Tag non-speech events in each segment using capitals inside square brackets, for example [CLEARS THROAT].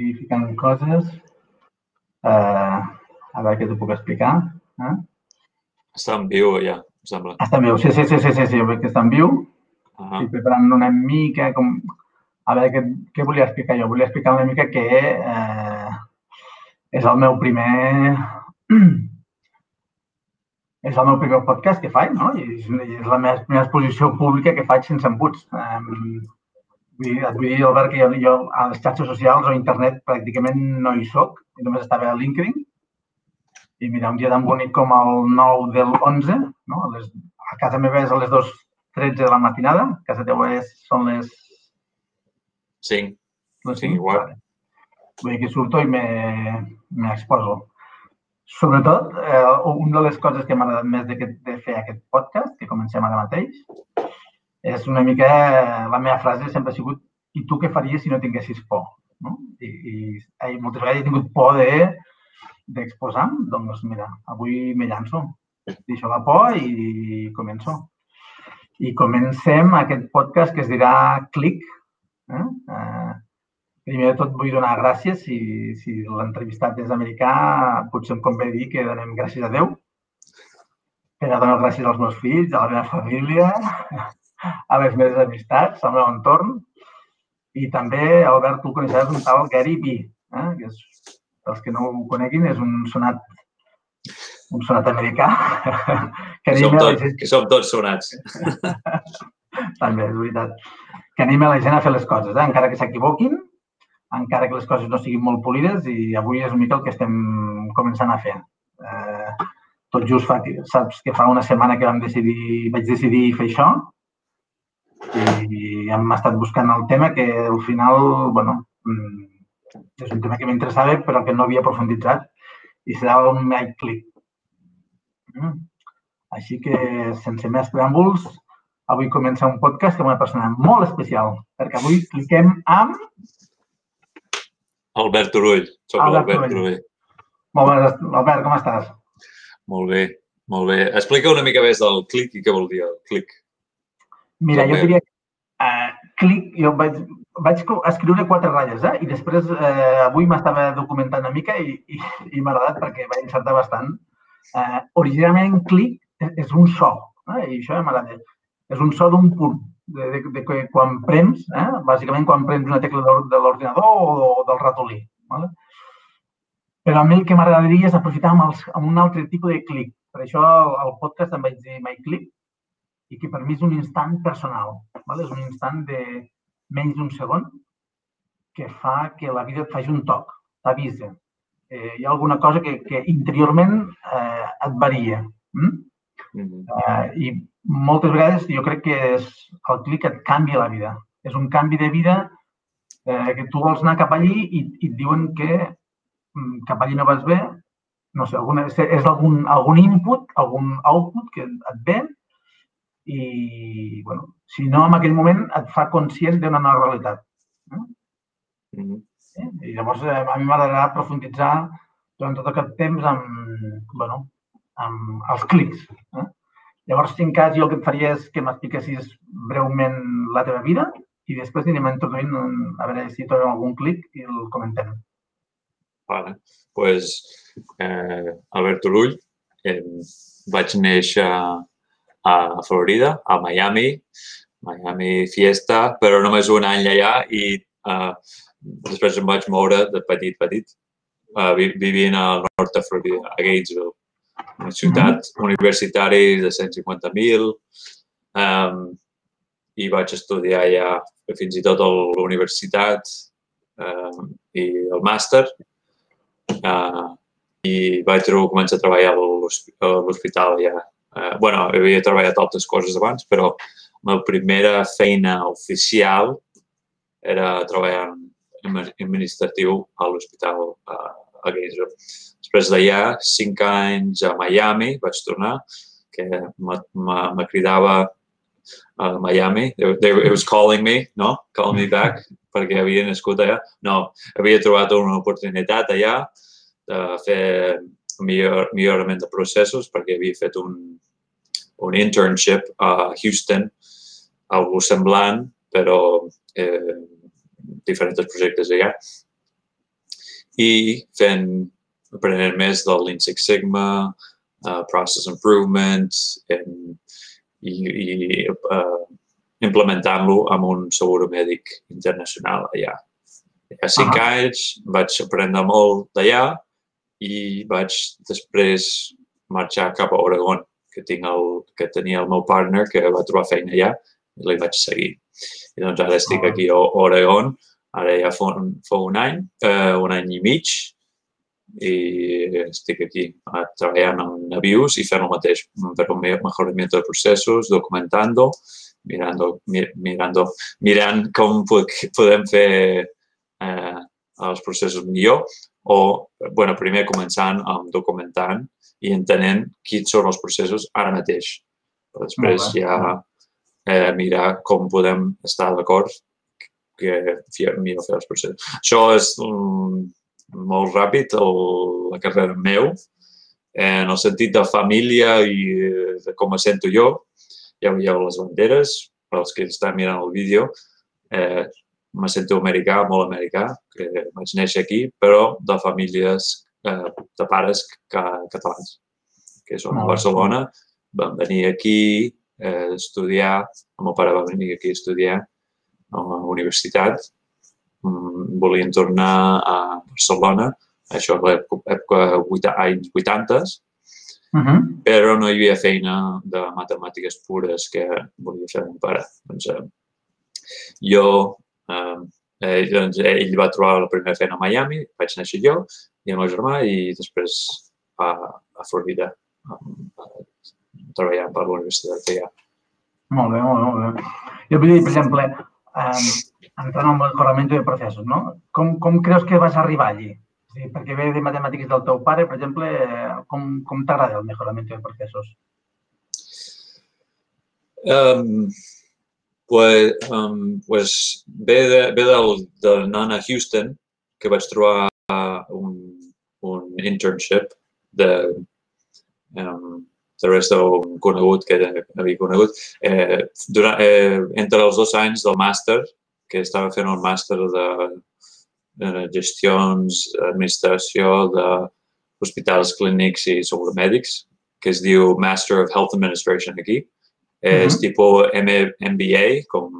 i ficant coses. Uh, a veure què t'ho puc explicar. Eh? Està en viu, ja, em sembla. Està en viu, sí, sí, sí, sí, sí, sí, veig que està en viu. Uh Estic preparant una mica com... A veure, què, què volia explicar jo? Volia explicar una mica que eh, és el meu primer... [CLEARS THROAT] és el meu primer podcast que faig, no? I és, és la meva primera exposició pública que faig sense embuts. Um, vull dir, et vull dir, Albert, que jo, jo a les xarxes socials o a internet pràcticament no hi soc, i només estava a LinkedIn. I mira, un dia tan bonic com el 9 del 11, no? A, les, a casa meva és a les 2.13 de la matinada, a casa teva és, són les Cinc. les Sí, cinc. igual. Vale. Vull dir que surto i me- m'exposo. Sobretot, eh, una de les coses que m'ha agradat més de, que- de fer aquest podcast, que comencem ara mateix, és una mica, la meva frase sempre ha sigut i tu què faries si no tinguessis por? No? I, i, moltes vegades he tingut por de d'exposar, doncs mira, avui me llanço, deixo la por i començo. I comencem aquest podcast que es dirà Clic, Eh? Eh, primer de tot vull donar gràcies. Si, si l'entrevistat és americà, potser em convé dir que donem gràcies a Déu. A donar gràcies als meus fills, a la meva família, a les meves amistats, al meu entorn. I també, Albert, tu coneixeràs un tal Gary Vee, eh? que és, els que no ho coneguin, és un sonat un sonat americà [LAUGHS] que Que som, tot, gent que som tots sonats. [LAUGHS] també, és veritat. Que anima la gent a fer les coses, eh? encara que s'equivoquin, encara que les coses no siguin molt polides i avui és una mica el que estem començant a fer. Eh, tot just fa, saps que fa una setmana que vam decidir, vaig decidir fer això i hem estat buscant el tema que al final, bueno, mm, és un tema que m'interessava però que no havia profunditzat i serà un mic click. Mm. Així que, sense més preàmbuls, avui comença un podcast amb una persona molt especial, perquè avui cliquem amb... Albert Turull. Soc Albert Turull. Turull. Molt bé, Albert, com estàs? Molt bé, molt bé. Explica una mica més del clic i què vol dir el clic. Mira, jo bé. diria uh, clic, jo vaig, vaig escriure quatre ratlles, eh? I després eh, avui m'estava documentant una mica i, i, i m'ha agradat perquè vaig encertar bastant. Eh, originalment, clic és, és un so, eh? i això m'agrada. És un so d'un punt, de, de, de, que quan prems, eh? bàsicament quan prems una tecla de l'or- de l'ordinador o, o del ratolí. Vale? Però a mi el que m'agradaria és aprofitar amb, els, amb un altre tipus de clic. Per això al podcast em vaig dir My Click, i que per mi és un instant personal. Vale? És un instant de menys d'un segon que fa que la vida et faci un toc, t'avisa. Eh, hi ha alguna cosa que, que interiorment eh, et varia. Mm? Mhm. Eh, I moltes vegades jo crec que és el clic que et canvia la vida. És un canvi de vida eh, que tu vols anar cap allí i, i et diuen que mm, cap allí no vas bé. No sé, alguna, és algun, algun input, algun output que et ve i, bueno, si no, en aquell moment et fa conscient d'una nova realitat. Mhm. Eh? I llavors eh, a mi m'agradarà profunditzar durant tot aquest temps amb, bueno, amb els clics. Eh? Llavors, si en cas, jo el que et faria és que m'expliquessis breument la teva vida i després anirem introduint, a veure si trobem algun clic i el comentem. Vale. pues, eh, Albert Turull, eh, vaig néixer a Florida, a Miami, Miami Fiesta, però només un any allà i eh, després em vaig moure de petit, petit, vi- vivint al nord de Florida, a Gatesville, una ciutat universitària de 150.000, um, i vaig estudiar allà fins i tot a la universitat um, i el màster. Uh, I vaig començar a treballar a l'hospital ja. Uh, bueno, havia treballat altres coses abans, però la meva primera feina oficial era treballar en administratiu a l'hospital uh, a Gainesville. Després d'allà, cinc anys a Miami, vaig tornar, que me, cridava a Miami. They, they, it was calling me, no? Calling me back, [LAUGHS] perquè havia nascut allà. No, havia trobat una oportunitat allà de fer millor, millorament de processos perquè havia fet un, un internship a Houston, algo semblant, però eh, diferents projectes allà. i fent, aprenent més del Lean Six Sigma, uh, Process Improvement en, i, i uh, implementant-lo amb un seguro mèdic internacional allà. A cinc uh -huh. anys vaig aprendre molt d'allà i vaig després marxar cap a Oregon, que, tinc el, que tenia el meu partner que va trobar feina allà i li vaig seguir. I doncs ara estic aquí a Oregon, ara ja fa un, fa un any, eh, un any i mig, i estic aquí eh, treballant amb navius i fent el mateix, per un mejoramiento de processos, documentando, mirando, mirando, mirant com podem fer eh, els processos millor o, bueno, primer començant amb documentant i entenent quins són els processos ara mateix. Però després ja eh, mirar com podem estar d'acord que millor fer els processos. Això és um, molt ràpid el, la carrera meu, en el sentit de família i de com me sento jo. Ja veieu les banderes, per als que estan mirant el vídeo. Eh, me sento americà, molt americà, que vaig néixer aquí, però de famílies eh, de pares catalans, que són a Barcelona. Van venir aquí eh, a estudiar, el meu pare va venir aquí a estudiar a la universitat, mm, volien tornar a Barcelona, això a l'època anys 80, Uh -huh. però no hi havia feina de matemàtiques pures que volia fer mon pare. Doncs, eh, jo eh, doncs, ell va trobar la primera feina a Miami, vaig néixer jo i el meu germà i després a, a Florida treballant per la universitat que hi ha. Molt bé, molt bé, molt bé. Jo vull dir, per exemple, eh, entrant en el mejorament de processos, no? Com, com creus que vas arribar allí? Sí, perquè ve de matemàtiques del teu pare, per exemple, com, com t'agrada el mejorament de processos? Um, pues, um, pues ve, de, ve del, del Nana Houston, que vaig trobar un, un internship de, um, de res conegut que havia conegut. Eh, durant, eh, entre els dos anys del màster, que estava fent un màster de, de gestions, administració d'hospitals clínics i mèdics, que es diu Master of Health Administration aquí, és uh -huh. tipus MBA, com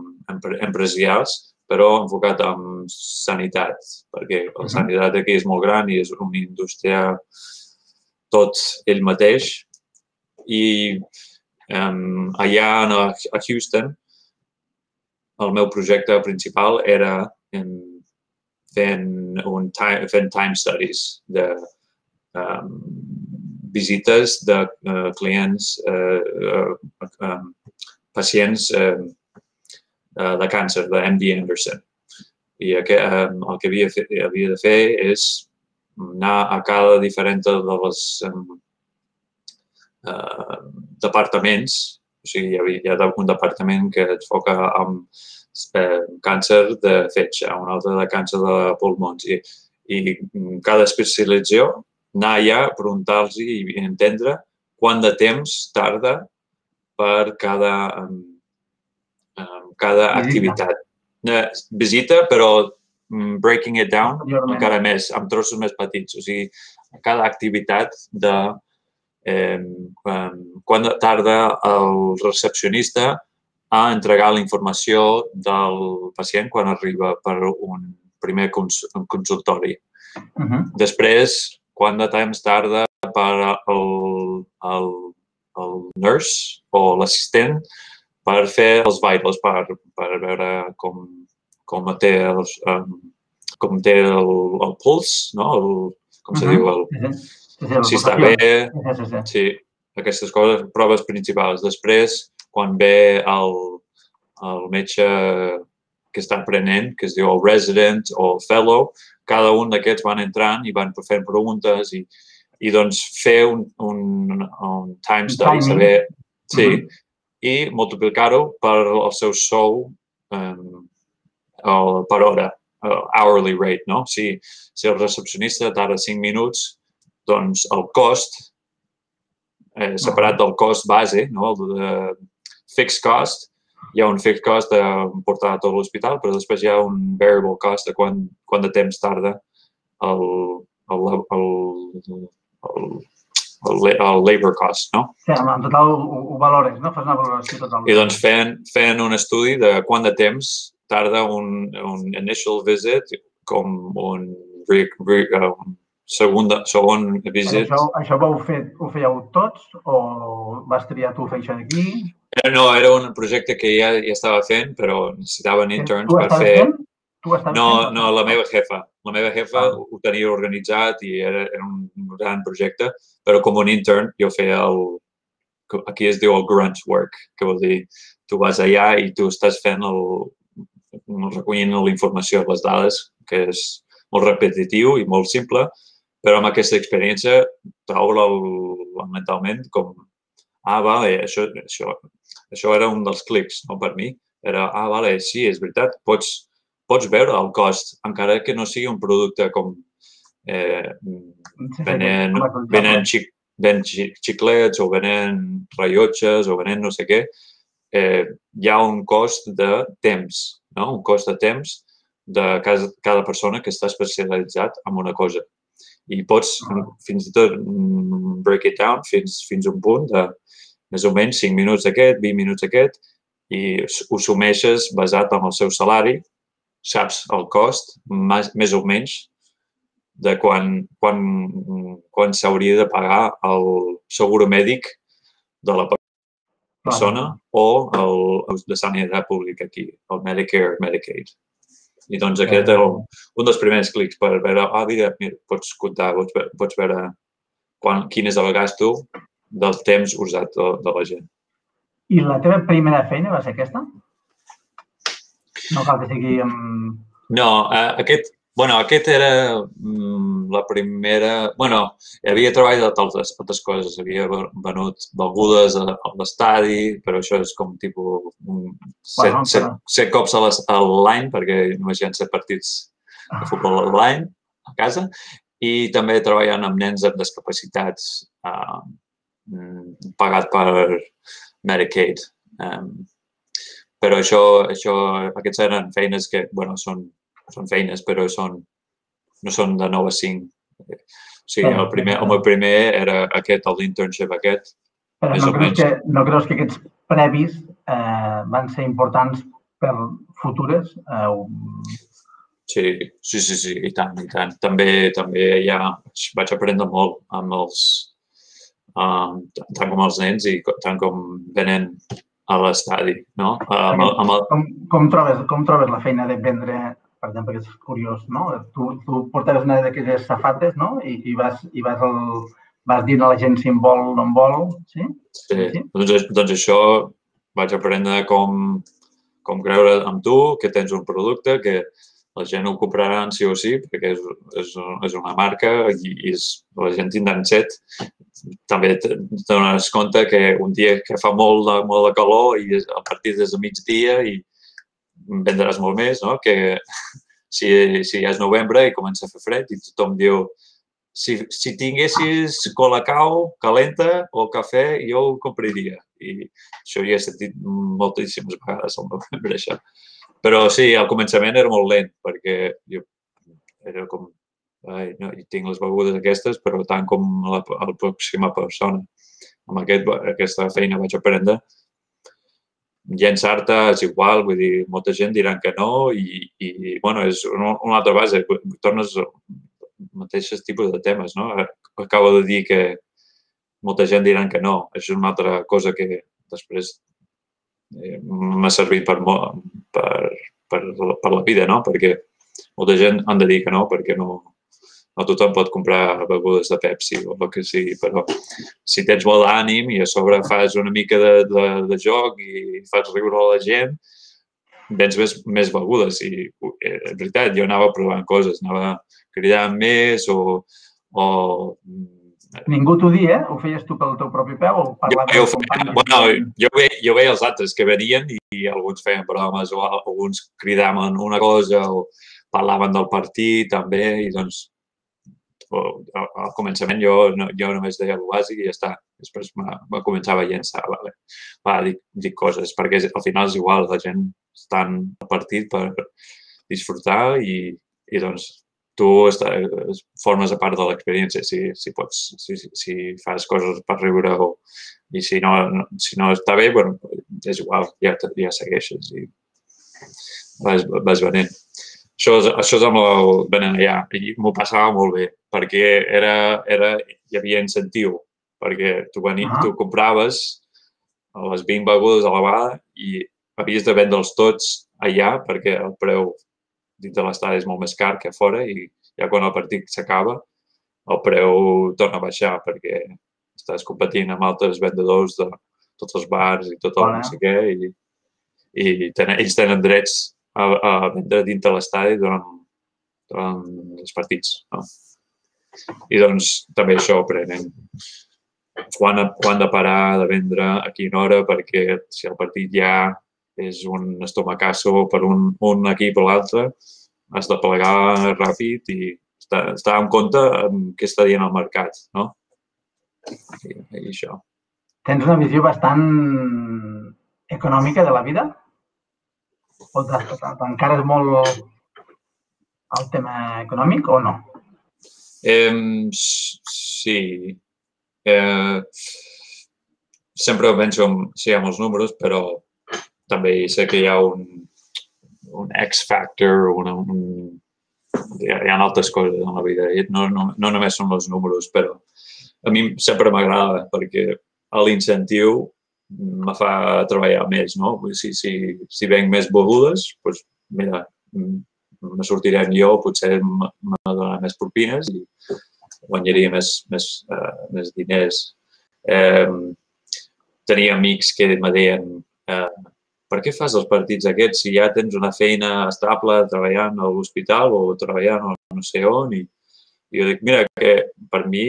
empresarials, però enfocat en sanitat, perquè la uh -huh. sanitat aquí és molt gran i és una indústria tot ell mateix. I um, allà a Houston, el meu projecte principal era en, fent, un time, fent time studies de um, visites de uh, clients, uh, uh, um, pacients uh, uh, de càncer, de MD Anderson. I que, um, el que havia, fe, havia de fer és anar a cada diferent de les um, uh, departaments, o sigui, hi havia, hi ha un departament que es foca en eh, càncer de fetge, un altre de càncer de pulmons i, i cada especialització anar allà, preguntar-los i entendre quant de temps tarda per cada, um, cada activitat. Eh, visita, però um, breaking it down encara més, amb trossos més petits. O sigui, cada activitat de eh, um, quan tarda el recepcionista a entregar la informació del pacient quan arriba per un primer consultori. Uh -huh. Després, quant de temps tarda per al, al, al nurse o l'assistent per fer els vitals, per, per veure com, com té, els, um, com té el, el puls, no? El, com se uh -huh. diu? El, sí, sí, si està bé, sí, sí, sí, aquestes coses, proves principals. Després, quan ve el, el metge que està aprenent, que es diu el resident o el fellow, cada un d'aquests van entrant i van fent preguntes i, i doncs fer un, un, un time study, saber, sí, uh -huh. i multiplicar-ho per el seu sou um, el, per hora, uh, hourly rate, no? Si, si el recepcionista tarda 5 minuts, doncs el cost, eh, separat del cost base, no? el de fixed cost, hi ha un fixed cost de portar a tot l'hospital, però després hi ha un variable cost de quant, quant de temps tarda el, el, el, el, el, el labor cost, no? Sí, en total ho, ho valores, no? Fas una valoració total. I doncs feien, feien un estudi de quant de temps tarda un, un initial visit com un, re, re, um, segunda, segon visit. Això, això ho, fer, ho fèieu tots o vas triar tu fer això d'aquí? Eh, no, era un projecte que ja, ja estava fent, però necessitaven interns per fer... Fent? Tu estaves No, fent? no, la meva jefa. La meva jefa Ah. ho tenia organitzat i era, era un gran projecte, però com un intern jo feia el... Aquí es diu el grunt work, que vol dir tu vas allà i tu estàs fent el... recollint la informació, les dades, que és molt repetitiu i molt simple, però amb aquesta experiència t'obre mentalment com ah, vale, això, això, això era un dels clics, no per mi. Era, ah, vale, sí, és veritat, pots, pots veure el cost, encara que no sigui un producte com eh, venent, venent, xic, xi- xiclets o venent rellotges o venent no sé què, eh, hi ha un cost de temps, no? un cost de temps de cada, cada persona que està especialitzat en una cosa. I pots Ah. fins i tot mm, break it down fins, fins a un punt de més o menys 5 minuts aquest, 20 minuts aquest, i ho sumeixes basat en el seu salari, saps el cost, més, més o menys, de quan, quan, quan s'hauria de pagar el seguro mèdic de la persona o el, el de sanitat pública aquí, el Medicare, Medicaid. I doncs aquest era el, un dels primers clics per veure, ah, mira, mira pots comptar, pots, pots veure quan, quin és el gasto del temps usat de, de la gent. I la teva primera feina va ser aquesta? No cal que sigui amb... No, eh, aquest, bueno, aquest era mm, la primera... bueno, havia treballat altres, altres coses. Havia venut begudes a, a l'estadi, però això és com tipus un, set, Bueno, set, però- set cops a l'any, perquè només hi ha set partits de futbol a l'any a casa. I també treballant amb nens amb discapacitats eh, mm, pagat per Medicaid. Um, però això, això, aquests eren feines que, bueno, són, són feines, però són, no són de 9 a 5. O sigui, el, primer, el meu primer era aquest, el internship aquest. Però no creus, menys. que, no creus que aquests previs eh, van ser importants per futures? Eh, o- Sí, sí, sí, sí, i tant, i tant. També, també ja vaig aprendre molt amb els, um, tant com els nens i tant com venen a l'estadi, no? Amb, el- amb el, com, com, trobes, com trobes la feina de vendre, per exemple, que és curiós, no? Tu, tu portaves una d'aquelles safates, no? I, i, vas, i vas, el, vas dient a la gent si en vol o no en vol, sí? Sí, Sí. doncs, doncs això vaig aprendre com, com creure en tu, que tens un producte, que la gent ho compraran sí o sí, perquè és, és, és una marca i, i és, la gent tindran set. També te te dones compte que un dia que fa molt de, molt de calor i és, el partit és a migdia i vendràs molt més, no? Que [LAUGHS] si, si ja és novembre i comença a fer fred i tothom diu si, si tinguessis colacao calenta o cafè, jo ho compraria. I això ja he sentit moltíssimes [LAUGHS] vegades al novembre, això. Però sí, al començament era molt lent, perquè jo era com, no, i tinc les begudes aquestes, però tant com la, la pròxima persona. Amb aquest, aquesta feina vaig aprendre llençar-te és igual, vull dir, molta gent diran que no i, i bueno, és una, una altra base, tornes al mateix tipus de temes, no? Acabo de dir que molta gent diran que no, això és una altra cosa que després eh, m'ha servit per, per, per, per la vida, no? Perquè molta gent han de dir que no, perquè no, no tothom pot comprar begudes de Pepsi o el que sigui, però si tens molt ànim i a sobre fas una mica de, de, de joc i fas riure a la gent, vens més, més begudes i eh, és veritat, jo anava provant coses, anava cridant més o, o Ningú t'ho dia, eh? Ho feies tu pel teu propi peu o jo, parlaves jo, amb feia, bueno, jo, ve, jo veia els altres que venien i, i alguns feien bromes o alguns cridaven una cosa o parlaven del partit també i doncs al, començament jo, no, jo només deia bàsic i ja està. Després me, me començava a llençar, vale. va, dic, dic coses, perquè al final és igual, la gent està al partit per disfrutar i, i doncs tu estàs, formes a part de l'experiència, si, si, pots, si, si fas coses per riure o, i si no, no, si no està bé, bueno, és igual, ja, ja segueixes i vas, vas venent. Això, això és amb el venent allà i m'ho passava molt bé perquè era, era, hi havia incentiu perquè tu, veni, uh -huh. tu compraves les 20 begudes a la vegada i havies de vendre'ls tots allà perquè el preu dins de l'estadi és molt més car que a fora i ja quan el partit s'acaba el preu torna a baixar perquè estàs competint amb altres vendedors de tots els bars i tot el bueno. no sé què i, i tenen, ells tenen drets a, a vendre dins de l'estadi durant, durant els partits. No? I doncs també això aprenen quan, quan de parar de vendre, a quina hora, perquè si el partit ja és un estomacasso per un, un equip o l'altre, has de plegar ràpid i estar, estar en compte amb què està dient el mercat, no? I, i això. Tens una visió bastant econòmica de la vida? Encara és molt el tema econòmic o no? Eh, sí, Eh, sempre penso en, sí, amb els números, però també sé que hi ha un, un X-factor, una, un, hi, hi ha altres coses en la vida. No, no, no només són els números, però a mi sempre m'agrada perquè l'incentiu me fa treballar més, no? Si, si, si venc més begudes, doncs, mira, me sortiré jo, potser me donaran més propines i guanyaria més, més, uh, més diners. Eh, tenia amics que me deien eh, per què fas els partits aquests si ja tens una feina estable treballant a l'hospital o treballant a no sé on? I, i jo dic, mira, que per mi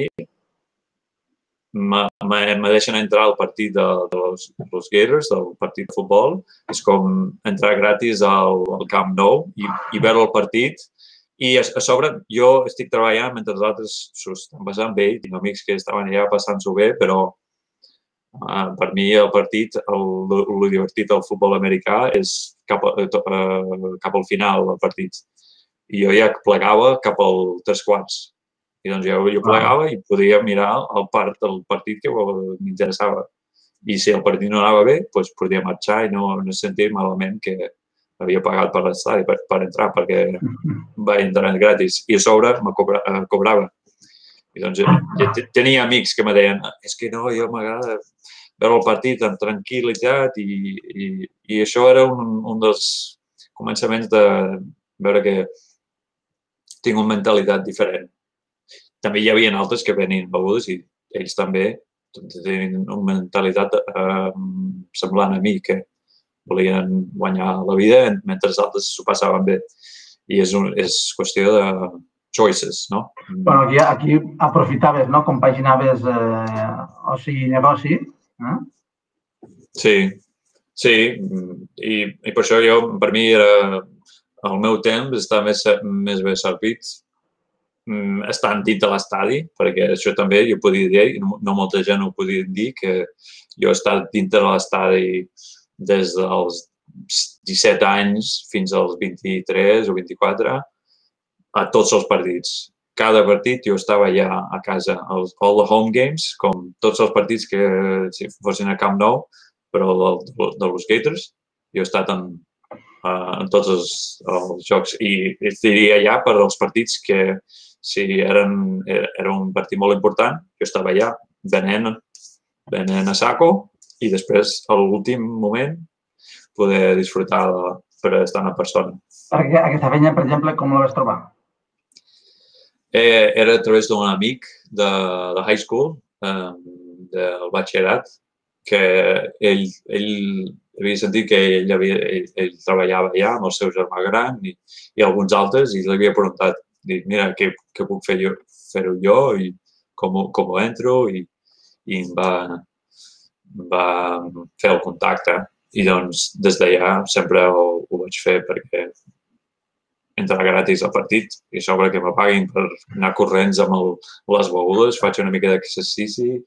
me deixen entrar al partit de, de los, los Gators, del partit de futbol, és com entrar gratis al, al Camp Nou i, i veure el partit i a, a sobre, jo estic treballant mentre els altres s'ho estan passant bé, tinc amics que estaven allà passant-s'ho bé, però uh, per mi el partit, el, el, el divertit del futbol americà és cap, uh, cap al final del partit. I jo ja plegava cap al tres quarts. I doncs jo, jo plegava i podia mirar el part del partit que m'interessava. I si el partit no anava bé, doncs podia marxar i no, no sentir malament que, havia pagat per l'estadi per, per entrar perquè va entrar gratis i a sobre me cobra, eh, cobrava. I doncs ja tenia amics que me deien és que no, jo m'agrada veure el partit amb tranquil·litat i, i, i això era un, un dels començaments de veure que tinc una mentalitat diferent. També hi havia altres que venien begudes i ells també tenien una mentalitat eh, semblant a mi, que volien guanyar la vida mentre els altres s'ho passaven bé. I és, un, és qüestió de choices, no? Bueno, aquí, aquí aprofitaves, no? Compaginaves eh, oci i negoci. Eh? Sí, sí. I, I per això jo, per mi, era el meu temps està més, més bé servit mm, estant dins de l'estadi, perquè això també jo podia dir, no, no molta gent ho podia dir, que jo he estat dins de l'estadi des dels 17 anys fins als 23 o 24 a tots els partits. Cada partit jo estava allà a casa, els, all the home games, com tots els partits que si fossin a Camp Nou, però del, dels Gators. Jo he estat en, uh, en tots els, els jocs i et diria allà per als partits que si eren, era un partit molt important, jo estava allà venent, venent a saco i després, a l'últim moment, poder disfrutar de, per estar una persona. Aquesta feina, per exemple, com la vas trobar? Eh, era a través d'un amic de, de high school, eh, del batxillerat, que ell, ell havia sentit que ell, havia, ell, ell treballava allà amb el seu germà gran i, i alguns altres i l'havia preguntat, dit, mira, què, què puc fer jo, fer-ho jo i com, com ho entro i, i em va, va fer el contacte i doncs des d'allà sempre ho, ho vaig fer perquè entrar gratis al partit i a sobre que me paguin per anar corrents amb el, les begudes, faig una mica d'exercici,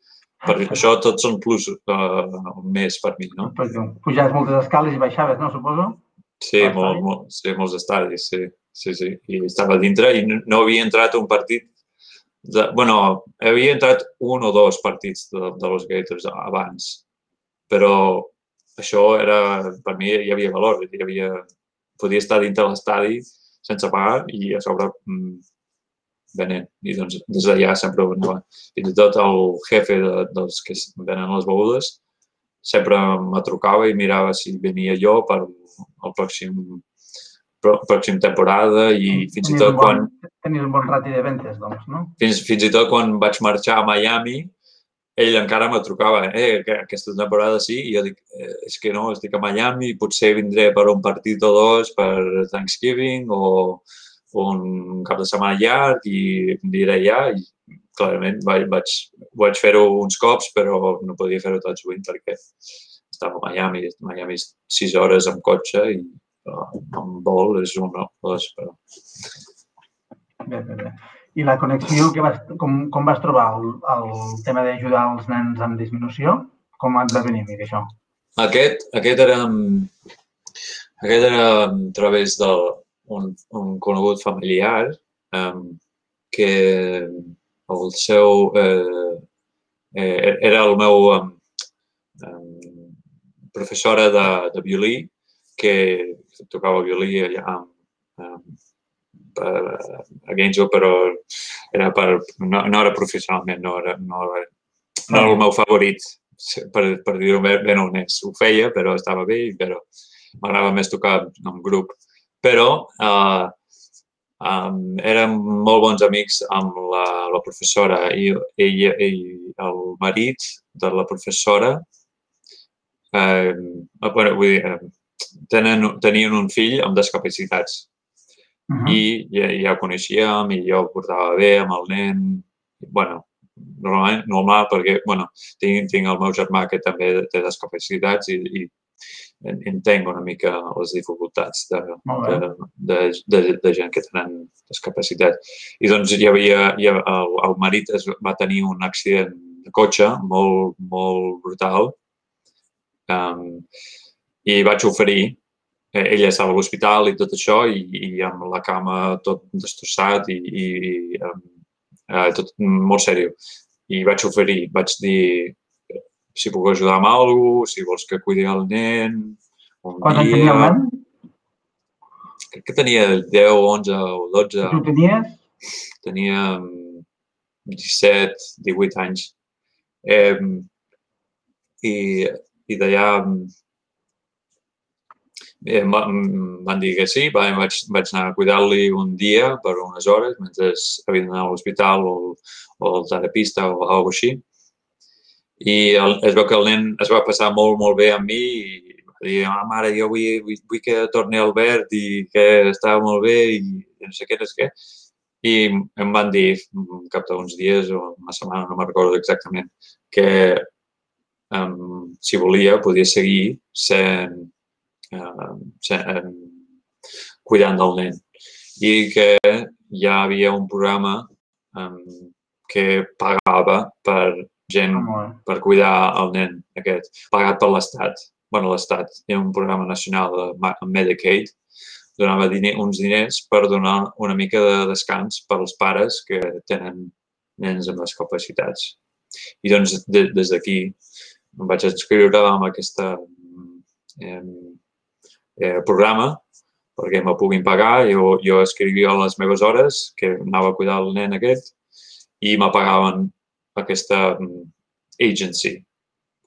per això tots són plus uh, més per mi, no? Pujaves moltes escales i baixaves, no, suposo? Sí, molt, molt, sí molts estadis, sí. Sí, sí. I estava dintre i no, havia entrat un partit de, bueno, havia entrat un o dos partits de, de los Gators abans, però això era, per mi hi havia valor, hi havia, podia estar dintre l'estadi sense pagar i a sobre mm, venent. I doncs des d'allà sempre. Fins i tot el jefe de, dels que venen les begudes sempre me trucava i mirava si venia jo per el pròxim pròxim temporada i fins i tot quan... Tenies un bon rati de ventes, doncs, no? Fins, fins i tot quan vaig marxar a Miami, ell encara me trucava, eh, que aquesta temporada sí, i jo dic, eh, és que no, estic a Miami, potser vindré per un partit o dos per Thanksgiving o, un cap de setmana llarg i diré ja, i clarament vaig, vaig, vaig fer-ho uns cops, però no podia fer-ho tot sovint perquè estava a Miami, Miami és sis hores amb cotxe i amb vol és una de les... Bé, bé, bé. I la connexió, que vas, com, com vas trobar el, el tema d'ajudar els nens amb disminució? Com et va venir això? Aquest, aquest era, aquest era a través d'un un conegut familiar um, que el seu... Eh, eh, era el meu um, professora de, de violí que tocava violí allà amb, amb, a Gainesville, però era per, no, no era professionalment, no era, no era, no era el meu favorit, per, per dir-ho ben honest. Ho feia, però estava bé, però m'agradava més tocar en grup. Però uh, um, érem molt bons amics amb la, la professora i, i, i el marit de la professora eh, bueno, vull dir, tenen, tenien un fill amb discapacitats. Uh -huh. I ja, ja coneixíem i jo portava bé amb el nen. bueno, normalment, normal perquè, bueno, tinc, tinc el meu germà que també té discapacitats i, i entenc una mica les dificultats de, de, de, de, de gent que tenen discapacitat. I doncs hi havia, hi, el, el marit es va tenir un accident de cotxe molt, molt brutal um, i vaig oferir, eh, ella estava a l'hospital i tot això, i, i amb la cama tot destrossat i, i, i eh, tot molt seriós. I vaig oferir, vaig dir si puc ajudar amb alguna cosa, si vols que cuidi el nen, un Quan dia... tenia el nen? Crec que tenia 10, 11 o 12. I tu tenies? Tenia 17, 18 anys. Eh, i, i d'allà eh, van dir que sí, vaig, vaig anar a cuidar-li un dia per unes hores mentre havia d'anar a l'hospital o, o al terapista o alguna així. I el, es veu que el nen es va passar molt, molt bé amb mi i va dir, ah, mare, jo vull, vull, vull que torni Albert i que estava molt bé i no sé què, no sé què. I em van dir cap d'uns dies o una setmana, no me'n recordo exactament, que um, si volia, podia seguir sent eh, cuidant del nen. I que ja havia un programa um, que pagava per gent per cuidar el nen aquest, pagat per l'Estat. bueno, l'Estat, hi ha un programa nacional de Medicaid, donava diner, uns diners per donar una mica de descans per als pares que tenen nens amb discapacitats. I doncs de, des d'aquí em vaig inscriure amb aquesta eh, eh, programa perquè me puguin pagar. Jo, jo escrivia les meves hores, que anava a cuidar el nen aquest, i me pagaven aquesta mm, agency,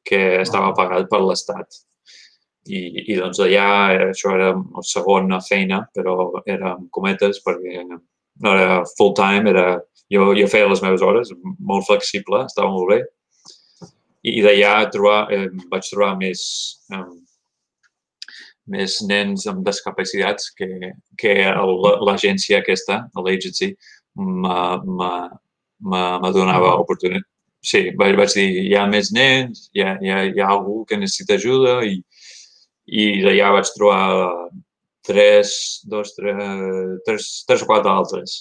que estava pagat per l'Estat. I, I doncs allà això era la segona feina, però era amb cometes perquè no era full time, era, jo, jo feia les meves hores, molt flexible, estava molt bé. I d'allà trobar, eh, vaig trobar més, eh, més nens amb discapacitats que, que l'agència aquesta, l'agency, me donava oportunitat. Sí, vaig, vaig dir, hi ha més nens, hi ha, hi ha, hi ha algú que necessita ajuda i, i d'allà vaig trobar tres, dos, tres, tres, tres o quatre altres.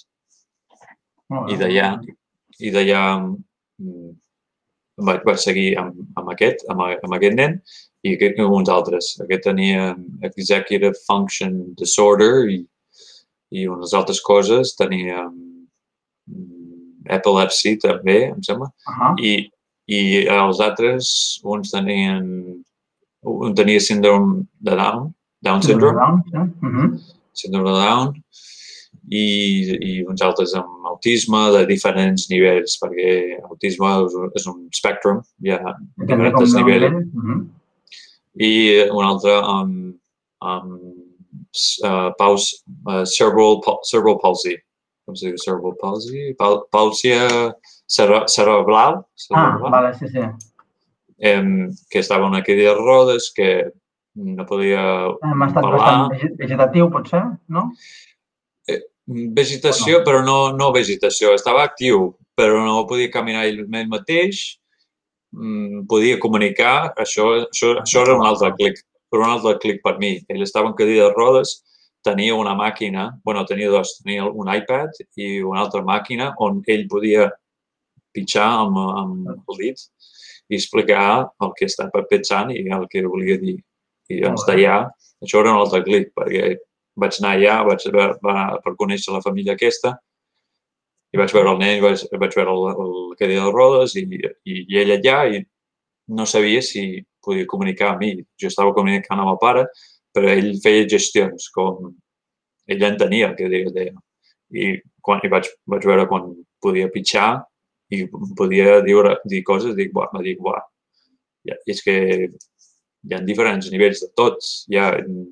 I d'allà, i d'allà mm, vaig, vaig seguir amb, amb aquest, amb, amb aquest nen i aquest, uns altres. Aquest tenia Executive Function Disorder i i unes altres coses teníem epilepsi també, em sembla, Uh -huh. i, i els altres, uns tenien, un tenia síndrome de Down, Down syndrome, Down, sí. Uh -huh. síndrome de Down, i, i uns altres amb autisme de diferents nivells, perquè autisme és un, és un spectrum, hi ha diferents nivells, nivell. Uh -huh. I un altre amb, amb uh, paus, uh, cerebral, cerebral palsy, com se diu cerebral palsy? Pal, pàlsia cere, cerebral, Ah, cerebral vale, sí, sí. em, que estava en una cadira de rodes, que no podia Hem estat parlar. bastant vege- vegetatiu, potser, no? Vegetació, però no, no vegetació. Estava actiu, però no podia caminar ell mateix. Mm, Podia comunicar. Això, això, això era un altre clic, però un altre clic per mi. Ell estava en cadira de rodes, tenia una màquina, bueno, tenia dos, tenia un iPad i una altra màquina on ell podia pitjar amb, amb el dit i explicar el que estava pensant i el que volia dir. I bé. d'allà, això era un altre clic, perquè vaig anar allà, vaig veure, va, per conèixer la família aquesta, i vaig veure el nen, vaig, vaig veure el, el cadira de rodes i, i, i ell allà i no sabia si podia comunicar amb mi. Jo estava comunicant amb el pare, però ell feia gestions, com ell entenia el que deia. deia. I, quan, i vaig, vaig veure quan podia pitjar i podia dir, dir coses, dic, buah, me dic, buah, ja, és que hi ha diferents nivells de tots. Ha,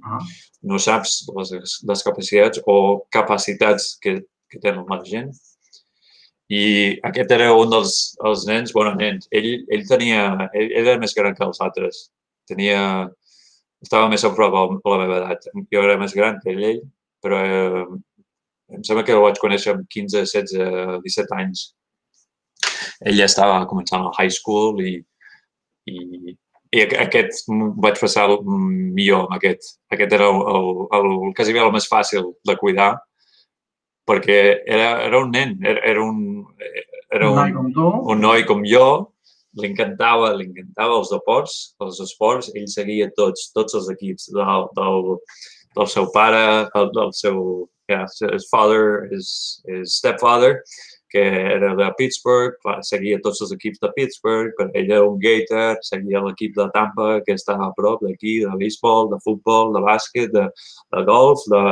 Ah. no saps les, les capacitats o capacitats que, que tenen la gent. I aquest era un dels els nens, bueno, nens, ell, ell tenia, ell, ell era més gran que els altres. Tenia, estava més a prop a la meva edat. Jo era més gran que ell, però eh, em sembla que el vaig conèixer amb 15, 16, 17 anys. Ell ja estava començant al high school i, i, i aqu- aquest vaig passar el millor amb aquest. Aquest era el, el, el, quasi bé el més fàcil de cuidar perquè era, era un nen, era, era un, era Un noi un, com tu. un noi com jo, li encantava, li encantava els deports, els esports, ell seguia tots, tots els equips del, del, del seu pare, el, del seu yeah, his father, his, his stepfather, que era de Pittsburgh, va, seguia tots els equips de Pittsburgh, però ell era un Gator, seguia l'equip de Tampa, que estava a prop d'aquí, de béisbol, de futbol, de bàsquet, de, de golf, de,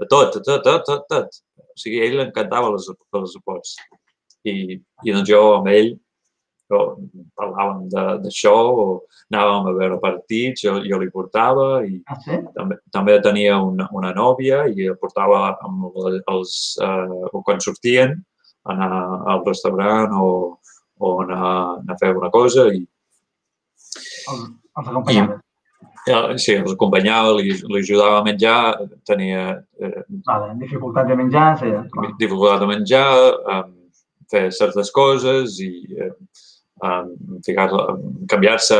de tot, de tot, tot, tot, tot. O sigui, a ell li encantava els, els esports. I, I doncs jo amb ell o parlàvem d'això, o anàvem a veure partits, jo, jo li portava i Ah, sí? també, també tenia una, una nòvia i el portava amb el- els, eh, o quan sortien a anar al restaurant o, o anar, anar a fer una cosa i Els, els acompanyava. Eh, sí, els acompanyava, li, li ajudava a menjar, tenia eh, Vale, dificultat de menjar, sí. clar. dificultat de menjar, eh, fer certes coses i eh, eh, ficar canviar-se,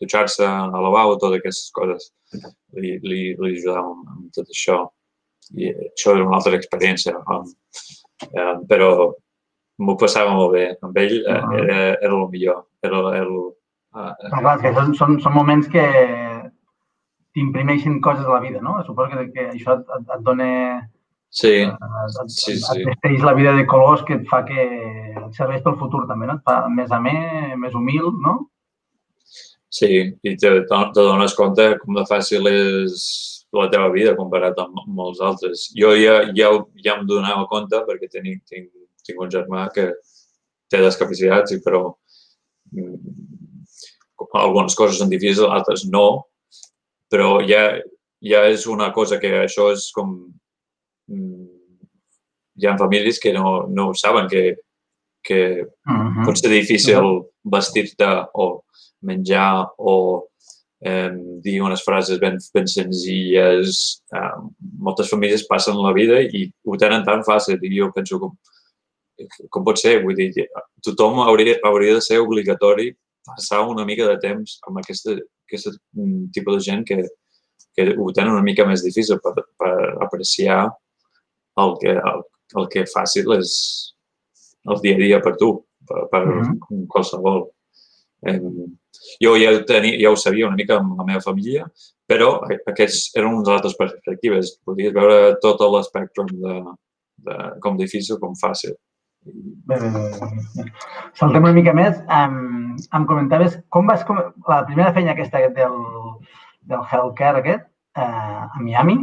dutxar-se, al lavabo, totes aquestes coses. Li, li, li ajudava amb, tot això. I això era una altra experiència. Eh, però m'ho passava molt bé. Amb ell eh, Ah. era, era el millor. Era, era el, Però clar, és que són, són, són moments que t'imprimeixen coses a la vida, no? Suposo que, que això et, et, et dona... sí, et, et, sí, et sí. vesteix la vida de colors que et fa que et serveix pel futur també, no? Et fa més amè, més humil, no? Sí, i te, te dones compte com de fàcil és la teva vida comparat amb, els altres. Jo ja, ja, ja em donava compte perquè tinc, tinc, tinc un germà que té discapacitats, i però mm, algunes coses són difícils, altres no, però ja, ja és una cosa que això és com... mm, Hi ha famílies que no, no ho saben, que, que Mm -hmm. pot ser difícil vestir-te o menjar o eh, dir unes frases ben, ben senzilles. Eh, moltes famílies passen la vida i ho tenen tan fàcil i jo penso com, com pot ser? Vull dir, tothom hauria, hauria de ser obligatori passar una mica de temps amb aquesta, aquest tipus de gent que, que ho tenen una mica més difícil per, per apreciar el que, el, el que fàcil és el dia a dia per tu, per, per mm -hmm. qualsevol. Eh, jo ja ho, tenia, ja ho sabia una mica amb la meva família, Però aquests eren unes altres perspectives. Podies veure tot l'espectre de, de com difícil com fàcil. Bé, bé, bé. Saltem una mica més. Um, em comentaves com vas... Com... La primera feina aquesta del, del healthcare aquest, uh, a Miami,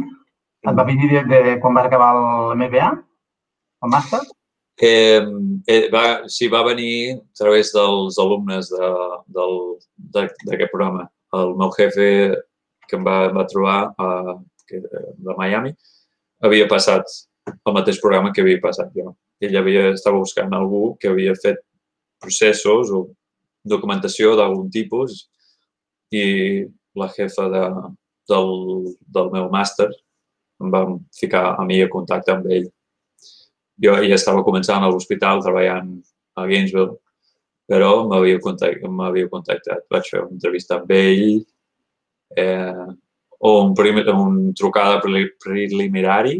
et va venir de, de quan vas acabar el MBA, el màster? Eh, eh, va, sí, va venir a través dels alumnes d'aquest de, de, programa. El meu jefe que em va, va trobar a, que, de Miami havia passat el mateix programa que havia passat jo. Ell havia, estava buscant algú que havia fet processos o documentació d'algun tipus i la jefa de, del, del meu màster em vam ficar a mi a contacte amb ell jo ja estava començant a l'hospital treballant a Gainesville, però m'havia contactat, contactat. Vaig fer una entrevista amb ell, eh, o un, primer, un trucada preliminari,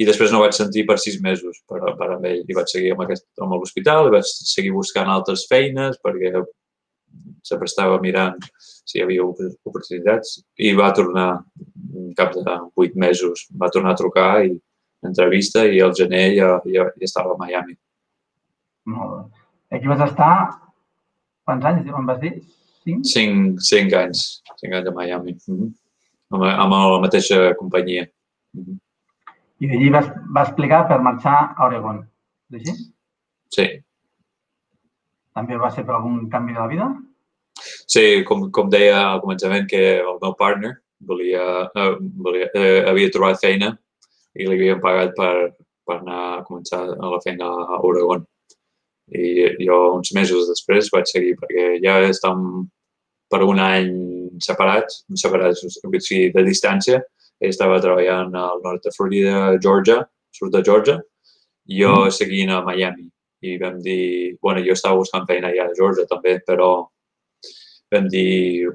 i després no vaig sentir per sis mesos per, per amb ell. I vaig seguir amb, aquest, amb l'hospital, i vaig seguir buscant altres feines perquè sempre estava mirant si hi havia oportunitats i va tornar cap de vuit mesos, va tornar a trucar i entrevista i el gener ja, ja, ja estava a Miami. Molt bé. Aquí vas estar... Quants anys em vas dir? Cinc? Cinc, cinc anys. Cinc anys a Miami. Mm -hmm. amb, amb la mateixa companyia. Mm -hmm. I d'allí vas, vas explicar per marxar a Oregon. És així? Sí. També va ser per algun canvi de la vida? Sí, com, com deia al començament, que el meu partner volia, eh, volia, eh, havia trobat feina i li havien pagat per, per anar a començar a la feina a Oregon. I jo uns mesos després vaig seguir perquè ja estàvem per un any separats, separats o sigui, de distància. Ell estava treballant al nord de Florida, Georgia, surt de Georgia, i jo mm. seguint a Miami. I vam dir, bueno, jo estava buscant feina allà a Georgia també, però vam dir,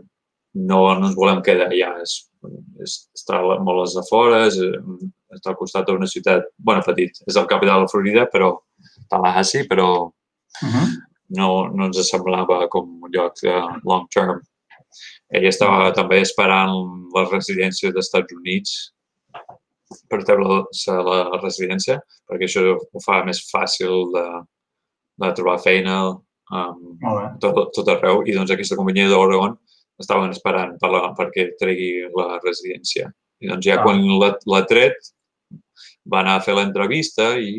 no, no ens volem quedar allà, és, és, està molt a les afores, està al costat d'una ciutat, bueno, petit, és el capital de Florida, però Tallahassee, però uh -huh. no, no ens semblava com un lloc de long term. Ell estava també esperant la residència dels Estats Units per treure-se la residència, perquè això ho fa més fàcil de, de trobar feina um, tot, tot arreu. I doncs aquesta companyia d'Oregon estaven esperant per la, perquè tregui la residència. I doncs ja ah. quan l'ha tret, va anar a fer l'entrevista i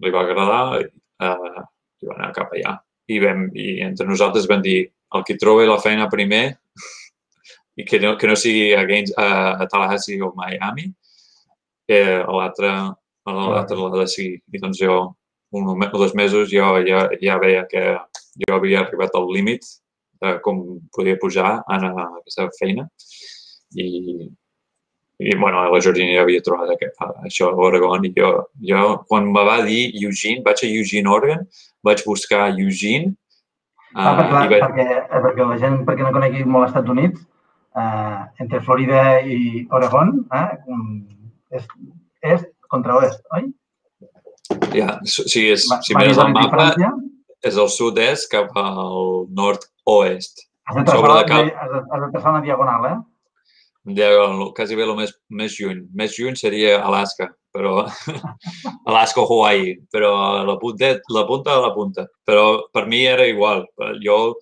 li va agradar eh, i va anar cap allà. I, vam, I entre nosaltres vam dir el que trobi la feina primer i que no, que no sigui a, Gaines, a, a Tallahassee o Miami, eh, l'altre l'altre l'ha de seguir. I doncs jo, un o dos mesos, jo ja, ja veia que jo havia arribat al límit de com podia pujar a aquesta feina i, i, bueno, la Georgina ja havia trobat aquest, això a Oregon i jo, jo, quan me va dir Eugene, vaig a Eugene, Oregon, vaig buscar Eugene. Ah, uh, clar, vaig... perquè, eh, perquè la gent, perquè no conegui molt els Estats Units, uh, entre Florida i Oregon, eh, és est contra oest, oi? Ja, sí, és, si mires el mapa, és el sud-est cap al nord-oest. Has de traçar, cap... has de traçar una diagonal, eh? diagonal, quasi bé el més, més lluny. Més lluny seria Alaska, però [LAUGHS] Alaska o Hawaii, però la, puntet, la punta de la punta. Però per mi era igual. Jo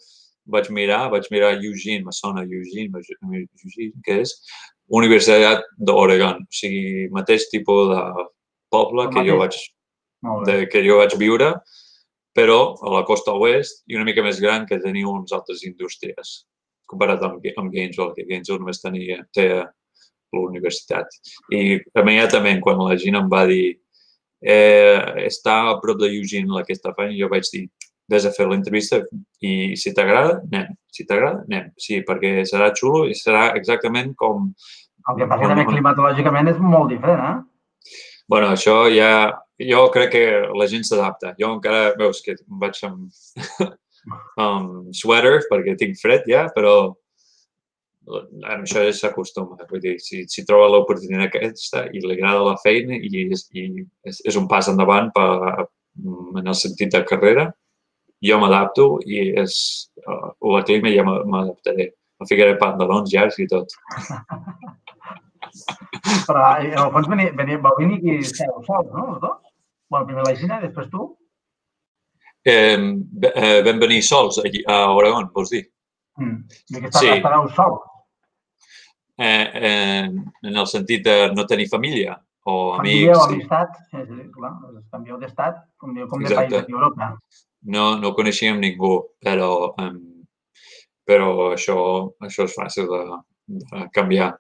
vaig mirar, vaig mirar Eugene, me sona Eugene, Eugene, que és Universitat d'Oregon, o sigui, mateix tipus de poble que jo vaig, de, que jo vaig viure, però a la costa oest i una mica més gran que tenia uns altres indústries comparat amb, amb Gainesville, que Gainesville només tenia, té la universitat. I immediatament, quan la gent em va dir eh, està a prop de Eugene aquesta feina, jo vaig dir, vés a fer l'entrevista i si t'agrada, anem. Si t'agrada, anem. Sí, perquè serà xulo i serà exactament com... El que passa també climatològicament és molt diferent, eh? bueno, això ja... Jo crec que la gent s'adapta. Jo encara, veus, que vaig amb [LAUGHS] um, sweater perquè tinc fred ja, però amb això ja s'acostuma. Vull dir, si, si troba l'oportunitat aquesta i li agrada la feina i, és, i és, és un pas endavant per, en el sentit de carrera, jo m'adapto i és, uh, la clima ja m'adaptaré. em ficaré pantalons llargs i tot. Però eh, en el fons venia, venia, vau venir aquí seu sols, no? Els dos? Bueno, primer la Gina després tu? Eh, eh, vam venir sols allí, a Oregon, vols dir? Mm. I que està, Sí. estareu sols. Eh, eh, en el sentit de no tenir família o Família o amics. Sí. amistat, sí, sí, clar, canvieu d'estat, com, diu- com de Exacte. país aquí a Europa. No, no coneixíem ningú, però, um, però això, això és fàcil de, de canviar.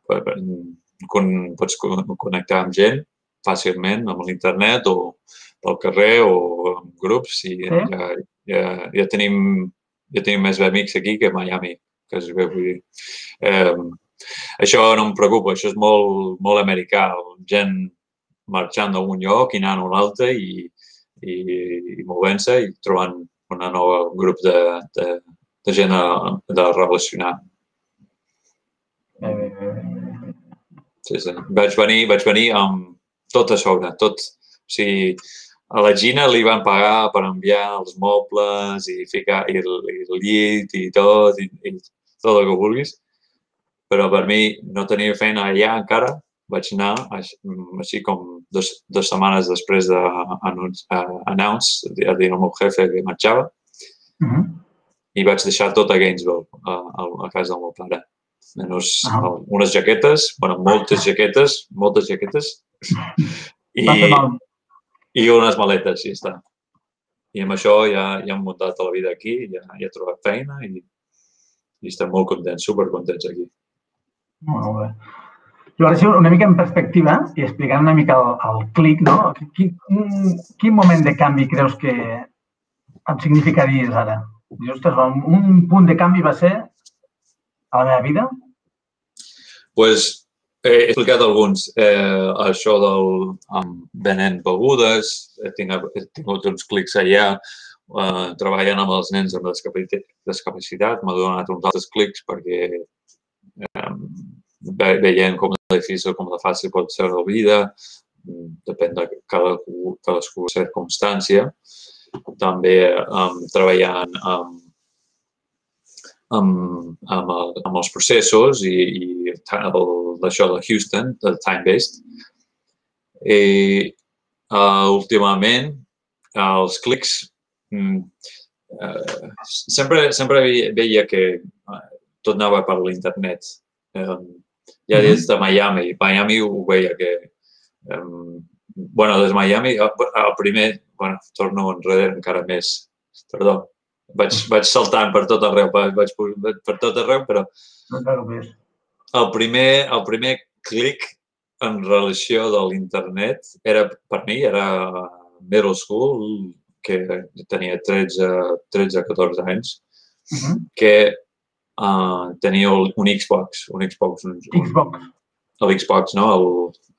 Pots co- connectar amb gent fàcilment amb l'internet o pel carrer o amb grups i Sí. ja, ja, ja, tenim, ja tenim més amics aquí que a Miami, que es veu. Vull dir. Um, això no em preocupa, això és molt, molt americà, gent marxant d'un lloc i anant a un altre i, i, i movent-se i trobant un nou grup de, de, de gent a, de relacionar. Sí, sí. Vaig venir, vaig venir amb tot a sobre, tot. O sigui, a la Gina li van pagar per enviar els mobles i ficar i el, i el llit i tot, i, i tot el que vulguis. Però per mi no tenia feina allà encara. Vaig anar així, així com dos, dos setmanes després d'announce, a dir al meu jefe que marxava, mhm. i vaig deixar tot a Gainesville, a, a, casa del meu pare. Menys Ah. uh, unes jaquetes, bueno, moltes jaquetes, moltes jaquetes, [LAUGHS] i, i unes maletes, i ja està. I amb això ja, ja hem muntat la vida aquí, ja, ja he trobat feina i, i estem molt contents, supercontents aquí. Molt bé. Llavors, així, una mica en perspectiva i explicant una mica el, el clic, no? Quin, quin moment de canvi creus que em significaries ara? Ostres, un, un punt de canvi va ser a la meva vida? pues, he explicat alguns. Eh, això del um, venent begudes, he tingut, he tingut uns clics allà, eh, treballant amb els nens amb discapacitat m'ha donat uns altres clics perquè eh, veient com de difícil, com de fàcil pot ser la vida, mm, depèn de cada, cadascú la circumstància. També um, treballant amb amb, amb, el, amb els processos i, i d'això de Houston, del time-based. I uh, últimament, els clics, mm, uh, sempre, sempre veia, que uh, tot anava per l'internet. Um, ja des de Miami, Miami ho veia que um, bueno, des de Miami, el, primer, bueno, torno enrere encara més, perdó, vaig, vaig saltant per tot arreu, vaig, per, tot arreu, però el primer, el primer clic en relació de l'internet era, per mi, era middle school, que tenia 13, 13 14 anys, Uh -huh. que uh, tenia un Xbox, un Xbox, un, un, Xbox, el Xbox, no? El,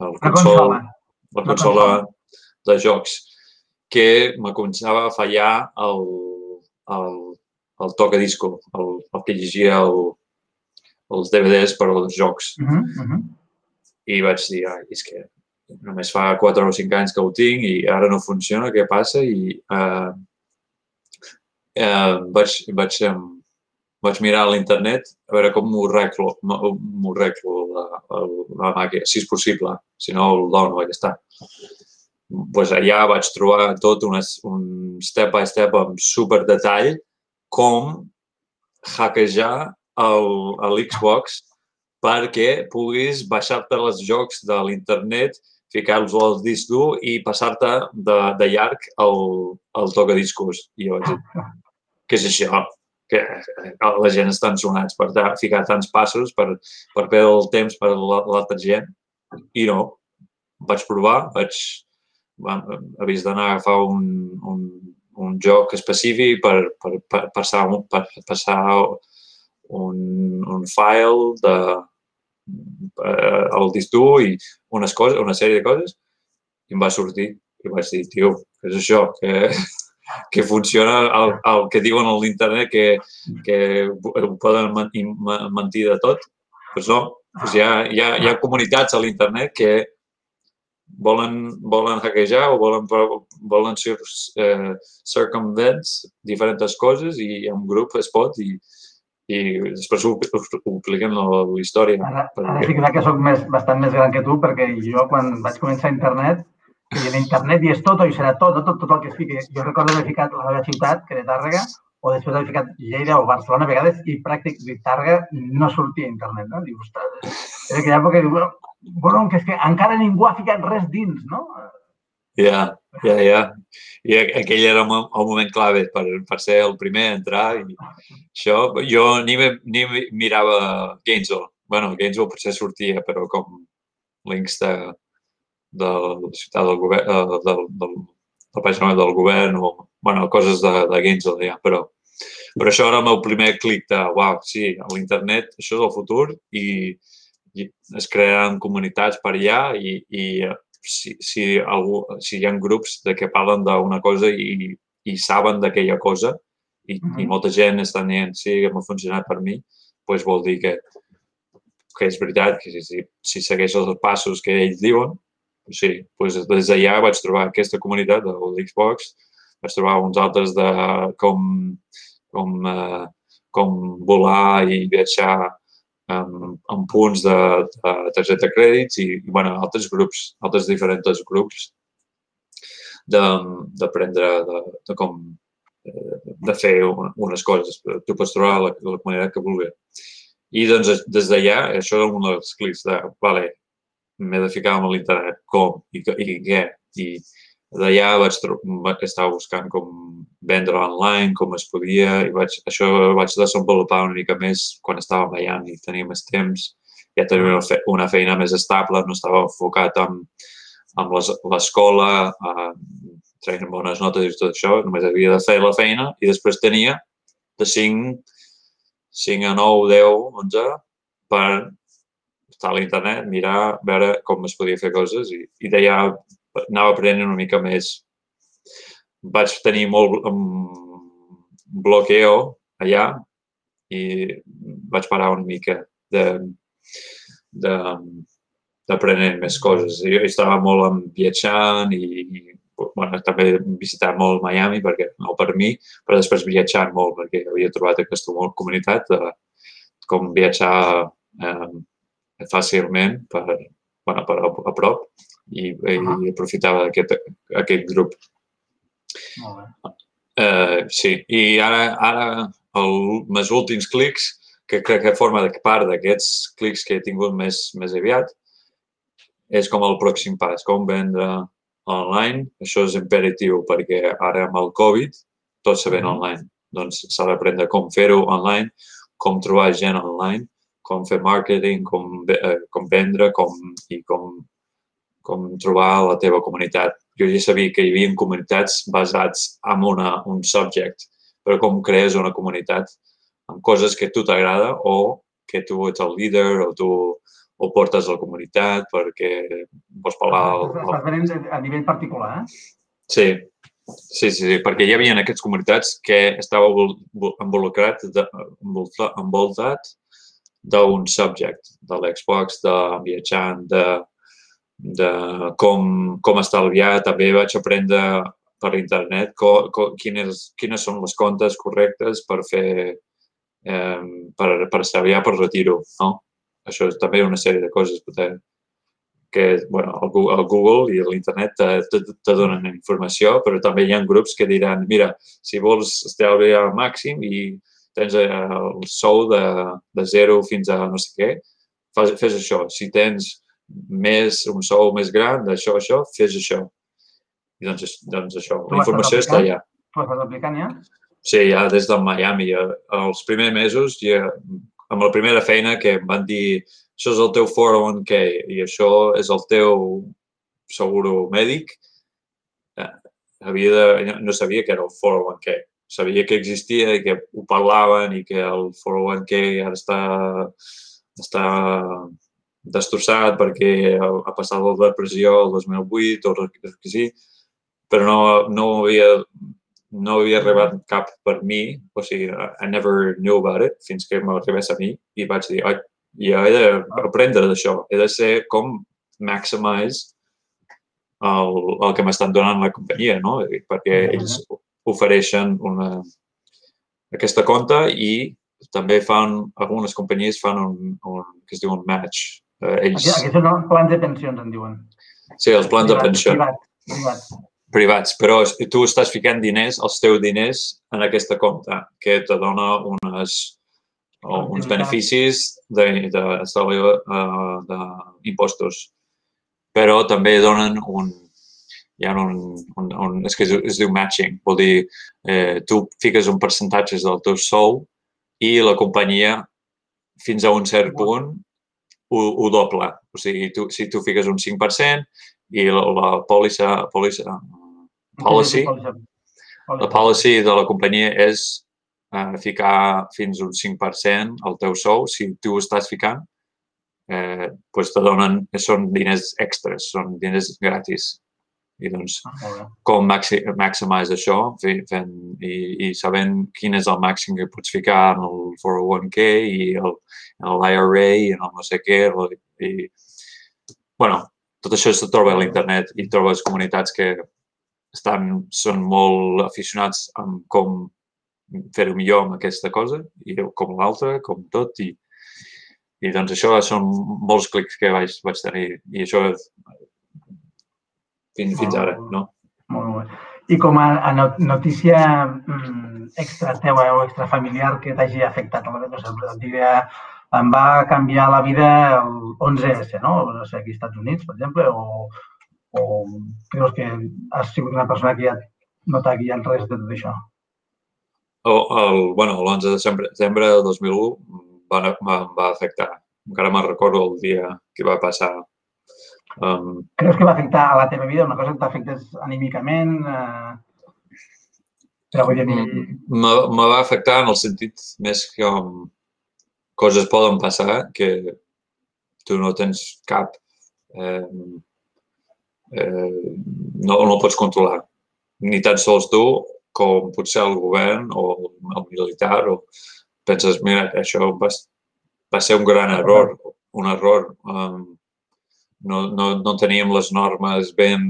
el la consol, consola. la La consola consola. de jocs, que me començava a fallar el, el, el tocadisco, el, el que llegia el, els DVDs per als jocs. Uh -huh. Uh -huh. I vaig dir, ai, és que només fa 4 o 5 anys que ho tinc i ara no funciona, què passa? I uh, uh, vaig, vaig, um, vaig mirar a l'internet a veure com m'ho arreglo, m'ho arreglo la, la, la màquina, si és possible, si no el dono, ja està. pues allà vaig trobar tot un, un step by step amb super detall com hackejar l'Xbox perquè puguis baixar-te els jocs de l'internet, ficar-los al disc dur i passar-te de, de llarg el, el tocadiscos. I jo vaig dir, què és això? Que la gent estan sonats per ficar tants passos, per, per perdre el temps per l'altra gent. I no, vaig provar, vaig, havies d'anar a agafar un, un, un joc específic per, per, per passar, un, per passar un, un file de, eh, el disc dur i unes coses, una sèrie de coses i em va sortir i vaig dir, tio, què és això? Que, que funciona el, el que diuen a l'internet que, que ho poden mentir de tot. Doncs pues no, pues hi, ha, hi, ha, hi ha comunitats a l'internet que volen, volen hackejar o volen, volen eh, circumvent diferents coses i en grup es pot i, i després ho, ho, ho expliquen la història. Ara, ara sí que, que soc més, bastant més gran que tu, perquè jo quan vaig començar a internet, i en internet i és tot, i serà tot, tot, tot el que es fiqui. Jo recordo haver ficat la meva ciutat, que era Tàrrega, o després haver ficat Lleida o Barcelona a vegades, i pràcticament Tàrrega no sortia a internet, no? Dius, ostres, era aquella època, diu, bueno, bueno, que és que encara ningú ha ficat res dins, no? Ja, ja, ja. I aquell era el moment clave per, per ser el primer a entrar. I això, jo ni, ni mirava Gainesville. bueno, Gainesville potser sortia, però com links de, de la ciutat del govern, del, del, del pàgina del govern o, bueno, coses de, de Gainesville, ja, però, però això era el meu primer clic de, uau, sí, a l'internet, això és el futur i, i es crearan comunitats per allà i, i si, si, algú, si hi ha grups de que parlen d'una cosa i, i saben d'aquella cosa i, uh -huh. i molta gent està dient sí, que m'ha funcionat per mi, doncs vol dir que, que és veritat, que si, si, si segueix els passos que ells diuen, sí, doncs des d'allà vaig trobar aquesta comunitat de l'Xbox, vaig trobar uns altres de com, com, uh, com volar i viatjar amb, amb punts de, de targeta de crèdits i, i bueno, altres grups, altres diferents grups d'aprendre de, de, de com eh, de fer unes coses. Tu pots trobar la, la comunitat que vulgui. I doncs des d'allà, això és un dels clics de, vale, m'he de ficar amb l'internet, com i, i què. I d'allà vaig, vaig estar buscant com vendre online, com es podia, i vaig, això vaig desenvolupar una mica més quan estava a Miami, tenia més temps, ja tenia una, fe, una feina més estable, no estava enfocat en, en l'escola, traient bones notes i tot això, només havia de fer la feina i després tenia de 5, 5 a 9, 10, 11 per estar a l'internet, mirar, veure com es podia fer coses i, i d'allà anava aprenent una mica més vaig tenir molt um, bloqueo allà i vaig parar una mica de, d'aprenent més coses. Jo estava molt en viatjant i, i bueno, també visitar molt Miami, perquè no per mi, però després viatjant molt, perquè havia trobat aquesta comunitat de com viatjar eh, fàcilment per, bueno, per a, a prop i, uh -huh. i aprofitava d'aquest aquest grup. Molt bé. Uh, sí, i ara, ara el, els últims clics, que crec que forma part d'aquests clics que he tingut més, més aviat, és com el pròxim pas, com vendre online. Això és imperatiu perquè ara amb el Covid tot se ven online. Doncs s'ha d'aprendre com fer-ho online, com trobar gent online, com fer màrqueting, com, eh, com vendre com, i com, com trobar la teva comunitat. Jo ja sabia que hi havia comunitats basats en una, un subject, però com crees una comunitat? Amb coses que a tu t'agrada o que tu ets el líder o tu o portes a la comunitat perquè vols parlar... Estàs venent a nivell particular, eh? Sí, sí, sí, sí, perquè hi havia aquestes comunitats que estava involucrat, de, envoltat d'un subject, de l'Xbox, de viatjant, de, de com, com estalviar. També vaig aprendre per internet co, co, quines, quines són les comptes correctes per fer eh, per, per estalviar per retiro. No? Això és també una sèrie de coses que, que bueno, el, el Google i l'internet te, te, te donen informació, però també hi ha grups que diran, mira, si vols estalviar al màxim i tens el sou de, de zero fins a no sé què, fes, fes això. Si tens més, un sou més gran, d'això, això, fes això. I doncs, doncs això, la informació està allà. Tu estàs aplicant ja? Sí, ja des de Miami. Ja, els primers mesos, ja, amb la primera feina que em van dir això és el teu 401k i això és el teu seguro mèdic, eh, havia de, no sabia que era el 401k. Sabia que existia i que ho parlaven i que el 401k ara està, està destrossat perquè ha passat la depressió el 2008 o el que sí, però no, no havia no havia arribat cap per mi, o sigui, I never knew about it fins que m'arribés a mi i vaig dir, oi, jo he d'aprendre d'això, he de ser com maximize el, el que m'estan donant la companyia, no? Perquè ells ofereixen una, aquesta compta i també fan, algunes companyies fan un, un que es diu un match. Eh, ells, aquí són plans de pensions, en diuen. sí, els plans de pensió Privat, privat. privats, però tu estàs ficant diners, els teus diners, en aquesta compte, que te dona unes, o uns beneficis de, de, de, d'impostos. Però també donen un, hi ha un, un, un és que es, es diu matching, vol dir, eh, tu fiques un percentatge del teu sou i la companyia, fins a un cert punt, ho, ho dobla. O sigui, tu, si tu fiques un 5% i la, la pòlissa, pòlissa, Policy. la policy de la companyia és eh, ficar fins un 5% al teu sou. Si tu ho estàs ficant, eh, doncs te donen, són diners extras, són diners gratis. I doncs, Ah, com maxi, maximize això fe- fent, i, i sabent quin és el màxim que pots ficar en el 401k i el, en l'IRA i en el no sé què. el- I, bueno, tot això es troba a l'internet i trobes comunitats que estan, són molt aficionats amb com fer-ho millor amb aquesta cosa i com l'altra, com tot. I, I doncs això són molts clics que vaig, vaig tenir i això fins, fins ara, no? Molt bé. I com a, a no- notícia mm, extra teua o extra familiar que t'hagi afectat, no sé, diria, em va canviar la vida el 11S, no? No sé, aquí als Estats Units, per exemple, o, o creus que has sigut una persona que ja no t'ha guiat res de tot això? O, el, bueno, l'11 de desembre, desembre de 2001 va, va, va afectar. Encara me'n recordo el dia que va passar. Um, Creus que va afectar a la teva vida una cosa que t'afectés anímicament? Eh... Però vull dir, me, me va afectar en el sentit més que um, coses poden passar que tu no tens cap... Eh, eh, no, no pots controlar. Ni tan sols tu, com potser el govern o el militar, o penses, mira, això va, va ser un gran error, un error. Um, no, no, no teníem les normes ben,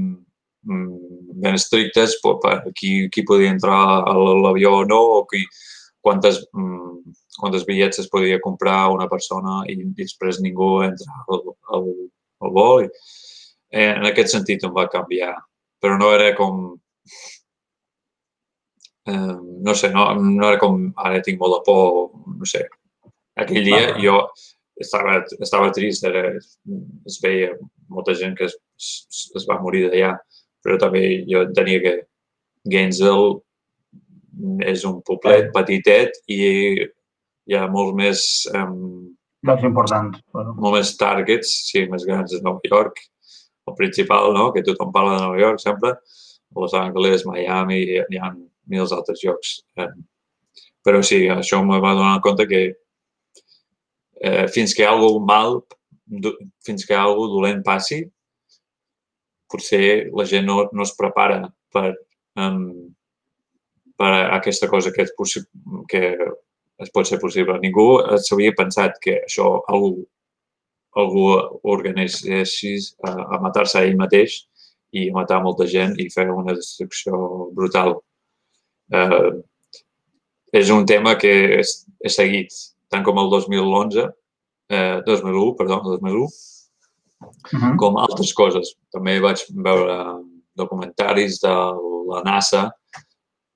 mm, ben estrictes per, per qui, qui podia entrar a l'avió o no, o qui, quantes, mm, quantes bitllets es podia comprar una persona i després ningú entra al, al, al vol. I, eh, en aquest sentit em va canviar, però no era com... Eh, no sé, no, no era com ara tinc molt de por, no sé. Aquell dia jo estava, estava trist, era, es veia molta gent que es, es, es va morir d'allà, però també jo tenia que Gainesville és un poblet petitet i hi ha molt més, um, llocs importants. Bueno, molt més targets, sí, més grans a Nova York, el principal, no?, que tothom parla de Nova York sempre, Los Angeles, Miami, hi, ha mils altres llocs. Eh, però sí, això me va donar compte que eh, fins que algo mal, fins que algo dolent passi, potser la gent no, no es prepara per, um, per aquesta cosa que, és que es pot ser possible. Ningú s'havia pensat que això algú, algú organitzés a, a matar-se a ell mateix i a matar molta gent i fer una destrucció brutal. Eh, és un tema que és, és seguit, tant com el 2011, eh, 2001, perdó, 2001, uh -huh. com altres coses. També vaig veure documentaris de la NASA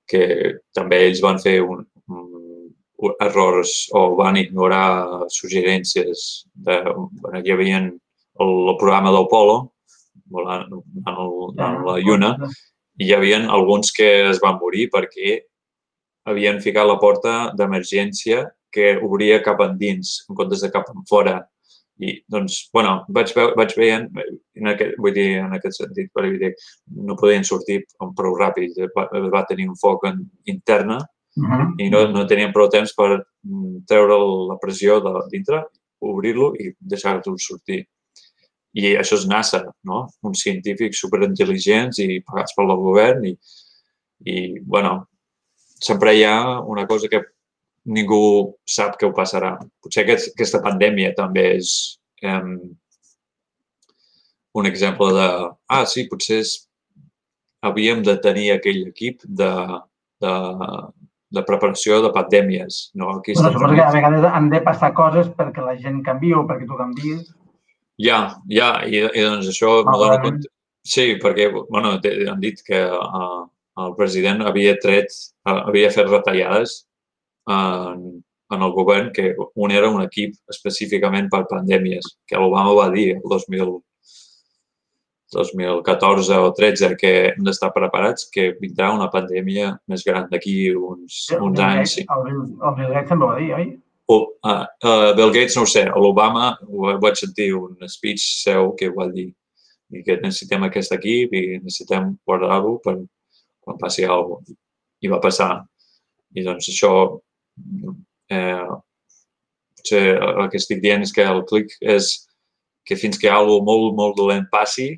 que també ells van fer un, un, errors o van ignorar suggerències. De, bueno, hi havia el, el programa d'Apolo, volant en, el, en la Lluna, i hi havia alguns que es van morir perquè havien ficat la porta d'emergència que obria cap endins en comptes de cap en fora. I, doncs, bueno, vaig, veu, vaig veient, en aquest, vull dir, en aquest sentit, per dir, no podien sortir prou ràpid, va, va tenir un foc en, interna uh -huh. i no, no tenien prou temps per treure la pressió de dintre, obrir-lo i deixar-lo sortir. I això és NASA, no? Uns científics superintel·ligents i pagats pel govern i, i bueno, sempre hi ha una cosa que ningú sap què ho passarà. Potser aquest, aquesta pandèmia també és um, un exemple de, ah, sí, potser és, havíem de tenir aquell equip de, de, de preparació de pandèmies. No? Aquí bueno, suposo que a vegades han de passar coses perquè la gent canvi o perquè tu canvies. Ja, ja, i, i doncs això ah, m'ho dono compte. Sí, perquè bueno, han dit que uh, el president havia tret, uh, havia fet retallades en, en el govern, que un era un equip específicament per pandèmies, que l'Obama va dir el 2000, 2014 o 13 que hem d'estar preparats que vindrà una pandèmia més gran d'aquí uns, sí, uns anys. Sí. El, el Bill Gates també ho va dir, oi? Oh, uh, uh, Bill Gates no ho sé, l'Obama vaig sentir un speech seu que va dir i que necessitem aquest equip i necessitem guardar-lo per quan passi alguna cosa. I va passar. I doncs això, eh, potser el que estic dient és que el clic és que fins que alguna molt, molt dolent passi,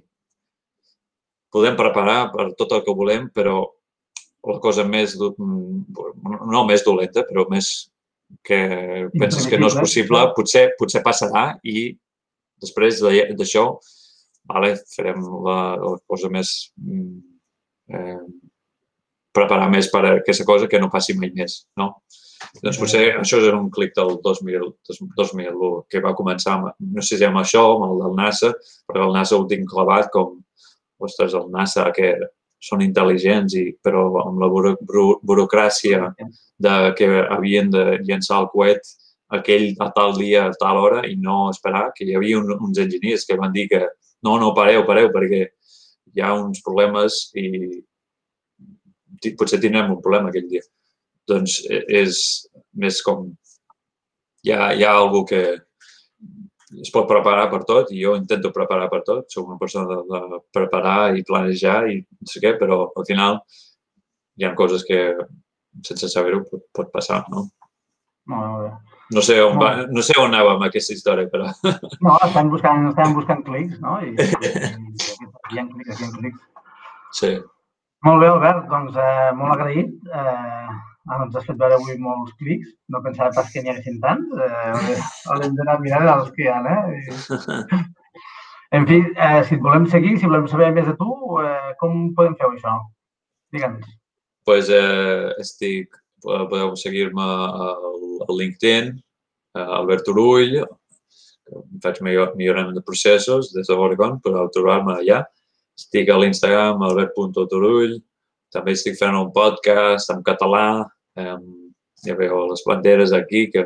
podem preparar per tot el que volem, però la cosa més, no més dolenta, però més que penses que no és possible, potser, potser passarà i després d'això vale, farem la, la cosa més eh, preparar més per a aquesta cosa que no passi mai més, no? Doncs potser això és un clic del 2000, 2001 que va començar, amb, no sé si amb això, amb el del NASA, però el NASA ho tinc clavat com ostres, el NASA, que són intel·ligents, i, però amb la buro, buro, burocràcia de que havien de llançar el coet aquell a tal dia, a tal hora, i no esperar, que hi havia un, uns enginyers que van dir que no, no, pareu, pareu, perquè hi ha uns problemes i potser tindrem un problema aquell dia. Doncs e, és més com hi ha, hi ha algú que, es pot preparar per tot i jo intento preparar per tot. Soc una persona de, de preparar i planejar i no sé què, però al final hi ha coses que sense saber-ho pot, pot passar, no? Molt bé. No sé on, va, no sé on anava amb aquesta història, però... [LAUGHS] No, estem buscant, estem buscant clics, no? I, i, i hi ha clics, hi ha clics. Sí. Molt bé, Albert, doncs eh, molt agraït. Eh, Ah, ens has fet veure avui molts clics. No pensava pas que n'hi haguessin tants. Eh, [LAUGHS] haurem d'anar mirant els que hi ha, eh? I... [LAUGHS] En fi, eh, si et volem seguir, si volem saber més de tu, eh, com podem fer això? Digue'ns. pues, eh, estic, podeu seguir-me al LinkedIn, Albert Turull, faig millorament de processos des de Oregon, però trobar-me allà. Estic a l'Instagram, albert.turull, també estic fent un podcast en català, Eh, ja veu les banderes aquí, que,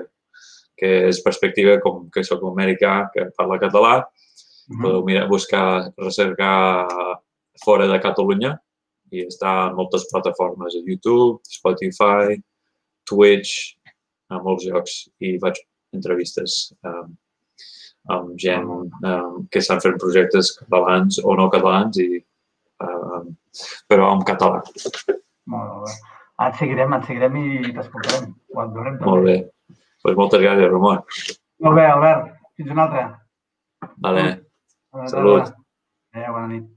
que és perspectiva com que sóc americà, que parla català. Mm -hmm. Podeu mirar, buscar, recercar fora de Catalunya i està en moltes plataformes, a YouTube, Spotify, Twitch, a molts llocs i faig entrevistes um, amb gent um, que estan fent projectes catalans o no catalans, i, um, però en català. Molt bé. Et seguirem, et seguirem i t'escoltarem. Ho et veurem Molt bé. Pues moltes gràcies, Ramon. Molt bé, Albert. Fins una altra. Vale. Salut. Adéu, bona nit.